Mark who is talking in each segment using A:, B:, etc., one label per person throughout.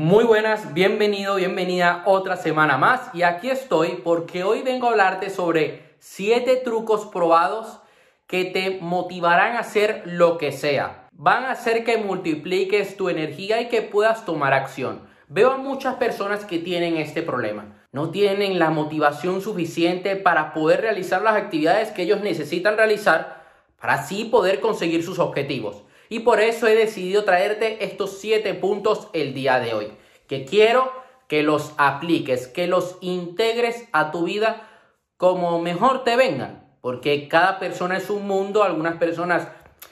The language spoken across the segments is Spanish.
A: Muy buenas, bienvenido, bienvenida otra semana más y aquí estoy porque hoy vengo a hablarte sobre 7 trucos probados que te motivarán a hacer lo que sea. Van a hacer que multipliques tu energía y que puedas tomar acción. Veo a muchas personas que tienen este problema. No tienen la motivación suficiente para poder realizar las actividades que ellos necesitan realizar para así poder conseguir sus objetivos. Y por eso he decidido traerte estos 7 puntos el día de hoy, que quiero que los apliques, que los integres a tu vida como mejor te vengan, porque cada persona es un mundo, algunas personas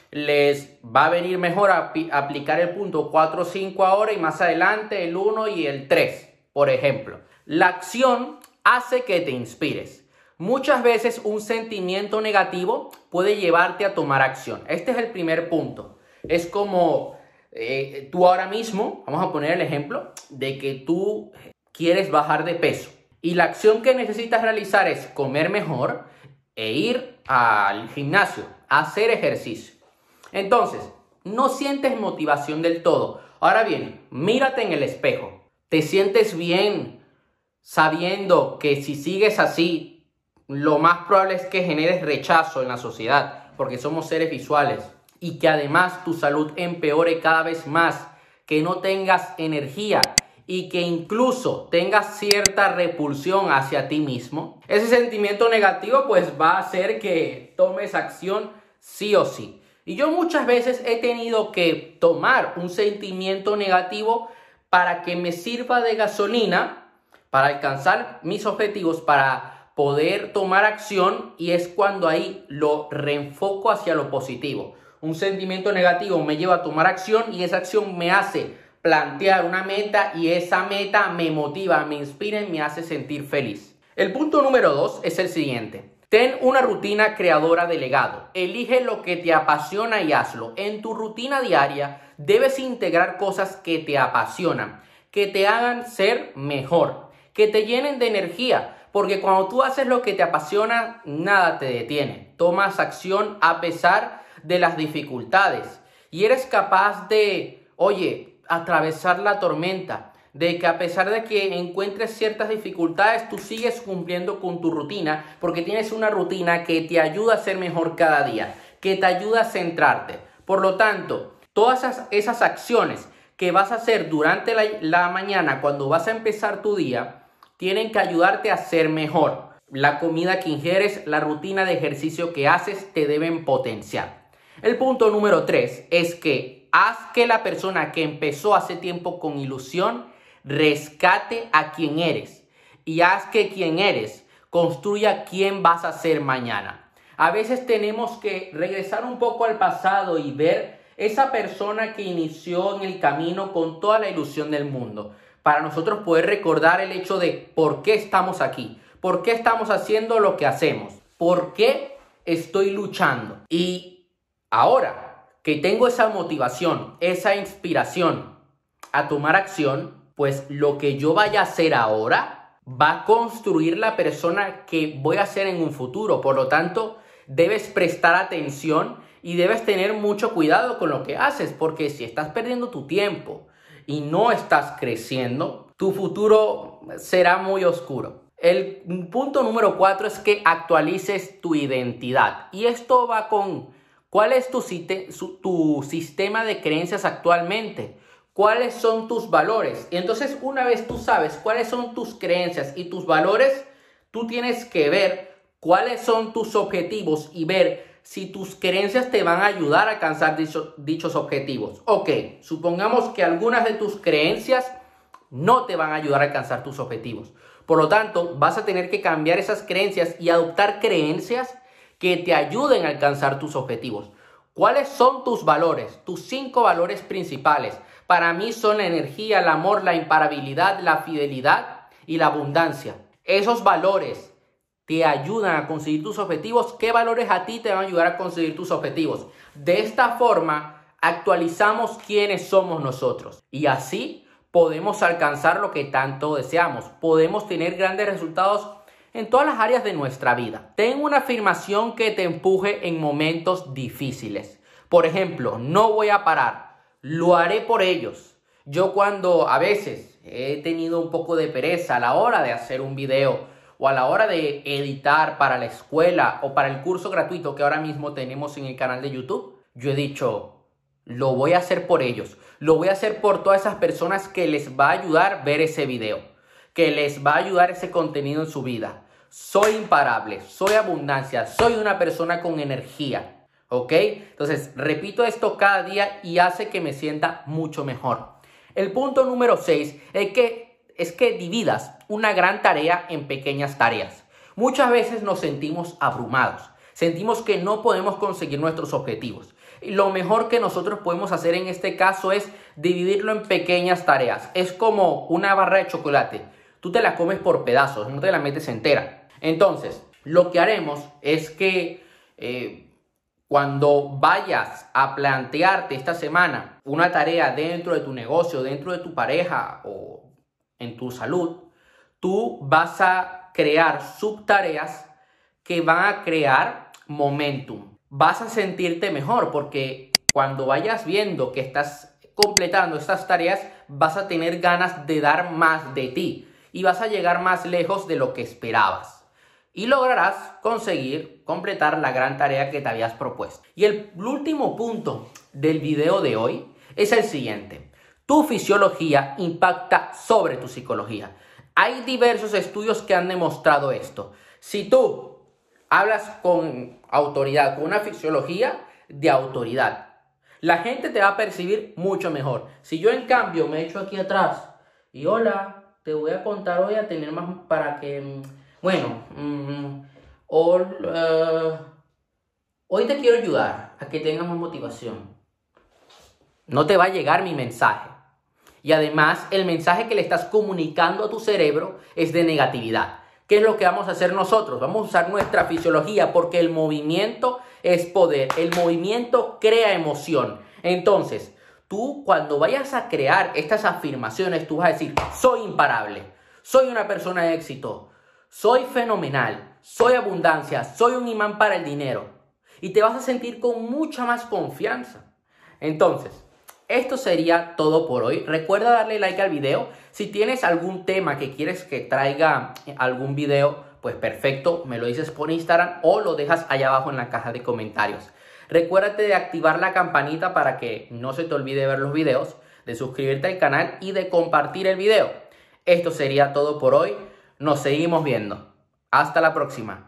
A: les va a venir mejor aplicar el punto 4 o 5 ahora y más adelante el 1 y el 3, por ejemplo. La acción hace que te inspires. Muchas veces un sentimiento negativo puede llevarte a tomar acción. Este es el primer punto. Es como eh, tú ahora mismo, vamos a poner el ejemplo de que tú quieres bajar de peso y la acción que necesitas realizar es comer mejor e ir al gimnasio, hacer ejercicio. Entonces, no sientes motivación del todo. Ahora bien, mírate en el espejo. ¿Te sientes bien sabiendo que si sigues así, lo más probable es que generes rechazo en la sociedad, porque somos seres visuales? Y que además tu salud empeore cada vez más, que no tengas energía y que incluso tengas cierta repulsión hacia ti mismo, ese sentimiento negativo pues va a hacer que tomes acción sí o sí. Y yo muchas veces he tenido que tomar un sentimiento negativo para que me sirva de gasolina para alcanzar mis objetivos, para poder tomar acción y es cuando ahí lo reenfoco hacia lo positivo un sentimiento negativo me lleva a tomar acción y esa acción me hace plantear una meta y esa meta me motiva, me inspira y me hace sentir feliz. El punto número dos es el siguiente. Ten una rutina creadora de legado. Elige lo que te apasiona y hazlo. En tu rutina diaria debes integrar cosas que te apasionan, que te hagan ser mejor, que te llenen de energía, porque cuando tú haces lo que te apasiona, nada te detiene. Tomas acción a pesar de las dificultades y eres capaz de, oye, atravesar la tormenta, de que a pesar de que encuentres ciertas dificultades, tú sigues cumpliendo con tu rutina porque tienes una rutina que te ayuda a ser mejor cada día, que te ayuda a centrarte. Por lo tanto, todas esas, acciones que vas a hacer durante la, la mañana cuando vas a empezar tu día, tienen que ayudarte a ser mejor. La comida que ingieres, la rutina de ejercicio que haces, te deben potenciar. El punto número tres es que haz que la persona que empezó hace tiempo con ilusión rescate a quien eres y haz que quien eres construya quién vas a ser mañana. A veces tenemos que regresar un poco al pasado y ver esa persona que inició en el camino con toda la ilusión del mundo, para nosotros poder recordar el hecho de por qué estamos aquí, por qué estamos haciendo lo que hacemos, por qué estoy luchando. Y Ahora que tengo esa motivación, esa inspiración a tomar acción, pues lo que yo vaya a hacer ahora va a construir la persona que voy a ser en un futuro. Por lo tanto, debes prestar atención y debes tener mucho cuidado con lo que haces, porque si estás perdiendo tu tiempo y no estás creciendo, tu futuro será muy oscuro. El punto número cuatro es que actualices tu identidad. Y esto va con ¿Cuál es tu, sistema de creencias actualmente? ¿Cuáles son tus valores? Y entonces una vez tú sabes cuáles son tus creencias y tus valores, tú tienes que ver cuáles son tus objetivos y ver si tus creencias te van a ayudar a alcanzar dichos objetivos. Ok, supongamos que algunas de tus creencias no te van a ayudar a alcanzar tus objetivos. Por lo tanto, vas a tener que cambiar esas creencias y adoptar creencias que te ayuden a alcanzar tus objetivos. ¿Cuáles son tus valores? Tus cinco valores principales. Para mí son la energía, el amor, la imparabilidad, la fidelidad y la abundancia. Esos valores te ayudan a conseguir tus objetivos. ¿Qué valores a ti te van a ayudar a conseguir tus objetivos? De esta forma, actualizamos quiénes somos nosotros. Y así podemos alcanzar lo que tanto deseamos. Podemos tener grandes resultados en todas las áreas de nuestra vida. Ten una afirmación que te empuje en momentos difíciles. Por ejemplo, no voy a parar, lo haré por ellos. Yo cuando a veces he tenido un poco de pereza a la hora de hacer un video o a la hora de editar para la escuela o para el curso gratuito que ahora mismo tenemos en el canal de YouTube, yo he dicho, lo voy a hacer por ellos, lo voy a hacer por todas esas personas que les va a ayudar ver ese video, que les va a ayudar ese contenido en su vida. Soy imparable, soy abundancia, soy una persona con energía. ¿Ok? Entonces, repito esto cada día y hace que me sienta mucho mejor. El punto número 6 es que, es que dividas una gran tarea en pequeñas tareas. Muchas veces nos sentimos abrumados, sentimos que no podemos conseguir nuestros objetivos. Lo mejor que nosotros podemos hacer en este caso es dividirlo en pequeñas tareas. Es como una barra de chocolate. Tú te la comes por pedazos, no te la metes entera. Entonces, lo que haremos es que eh, cuando vayas a plantearte esta semana una tarea dentro de tu negocio, dentro de tu pareja o en tu salud, tú vas a crear subtareas que van a crear momentum. Vas a sentirte mejor porque cuando vayas viendo que estás completando estas tareas, vas a tener ganas de dar más de ti y vas a llegar más lejos de lo que esperabas. Y lograrás conseguir completar la gran tarea que te habías propuesto. Y el último punto del video de hoy es el siguiente. Tu fisiología impacta sobre tu psicología. Hay diversos estudios que han demostrado esto. Si tú hablas con autoridad, con una fisiología de autoridad, la gente te va a percibir mucho mejor. Si yo en cambio me echo aquí atrás y hola, te voy a contar hoy a tener más para que, bueno, mm, eh, hoy te quiero ayudar a que tengas más motivación. No te va a llegar mi mensaje. Y además el mensaje que le estás comunicando a tu cerebro es de negatividad. ¿Qué es lo que vamos a hacer nosotros? Vamos a usar nuestra fisiología porque el movimiento es poder. El movimiento crea emoción. Entonces, tú cuando vayas a crear estas afirmaciones, tú vas a decir, soy imparable, soy una persona de éxito, soy fenomenal, soy abundancia, soy un imán para el dinero. Y te vas a sentir con mucha más confianza. Entonces, esto sería todo por hoy. Recuerda darle like al video. Si tienes algún tema que quieres que traiga algún video, pues perfecto, me lo dices por Instagram o lo dejas allá abajo en la caja de comentarios. Recuérdate de activar la campanita para que no se te olvide ver los videos, de suscribirte al canal y de compartir el video. Esto sería todo por hoy. Nos seguimos viendo. Hasta la próxima.